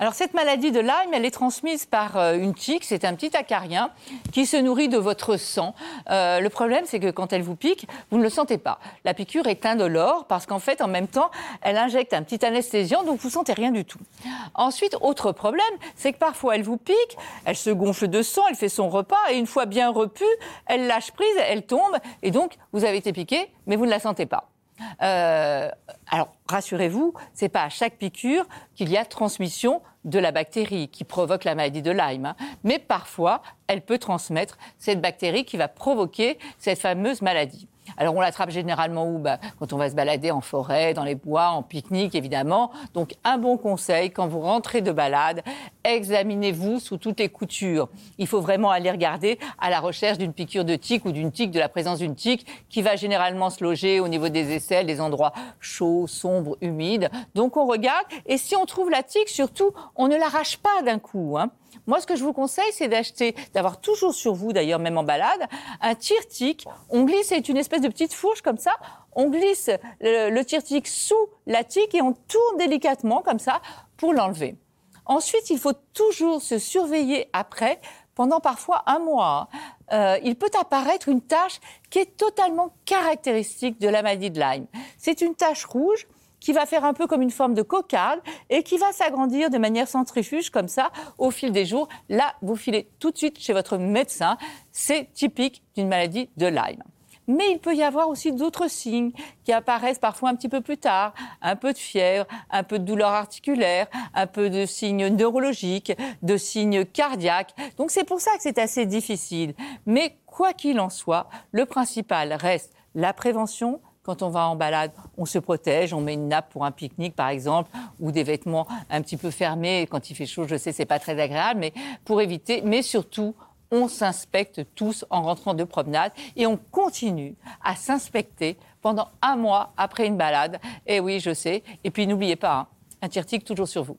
Alors cette maladie de Lyme, elle est transmise par euh, une tique, c'est un petit acarien qui se nourrit de votre sang. Euh, le problème, c'est que quand elle vous pique, vous ne le sentez pas. La piqûre est indolore parce qu'en fait, en même temps, elle injecte un petit anesthésiant, donc vous sentez rien du tout. Ensuite, autre problème, c'est que parfois elle vous pique, elle se gonfle de sang, elle fait son repas et une fois bien repue, elle lâche prise, elle tombe et donc vous avez été piqué, mais vous ne la sentez pas. Euh, alors, rassurez-vous, c'est pas à chaque piqûre qu'il y a transmission de la bactérie qui provoque la maladie de Lyme. hein. Mais parfois, elle peut transmettre cette bactérie qui va provoquer cette fameuse maladie. Alors, on l'attrape généralement où? Bah, Quand on va se balader en forêt, dans les bois, en pique-nique, évidemment. Donc, un bon conseil, quand vous rentrez de balade, examinez-vous sous toutes les coutures. Il faut vraiment aller regarder à la recherche d'une piqûre de tique ou d'une tique, de la présence d'une tique qui va généralement se loger au niveau des aisselles, des endroits chauds, sombres, humides. Donc, on regarde. Et si on trouve la tique, surtout, on ne l'arrache pas d'un coup. hein. Moi, ce que je vous conseille, c'est d'acheter, d'avoir toujours sur vous, d'ailleurs, même en balade, un tire-tique. On glisse, c'est une espèce de petite fourche comme ça. On glisse le, le tire-tique sous la tique et on tourne délicatement comme ça pour l'enlever. Ensuite, il faut toujours se surveiller après, pendant parfois un mois. Euh, il peut apparaître une tache qui est totalement caractéristique de la maladie de Lyme. C'est une tache rouge qui va faire un peu comme une forme de cocarde et qui va s'agrandir de manière centrifuge comme ça au fil des jours. Là, vous filez tout de suite chez votre médecin. C'est typique d'une maladie de Lyme. Mais il peut y avoir aussi d'autres signes qui apparaissent parfois un petit peu plus tard. Un peu de fièvre, un peu de douleur articulaire, un peu de signes neurologiques, de signes cardiaques. Donc c'est pour ça que c'est assez difficile. Mais quoi qu'il en soit, le principal reste la prévention, quand on va en balade, on se protège, on met une nappe pour un pique-nique par exemple, ou des vêtements un petit peu fermés. Quand il fait chaud, je sais, c'est pas très agréable, mais pour éviter, mais surtout, on s'inspecte tous en rentrant de promenade et on continue à s'inspecter pendant un mois après une balade. Et oui, je sais. Et puis n'oubliez pas, hein, un tire-tique toujours sur vous.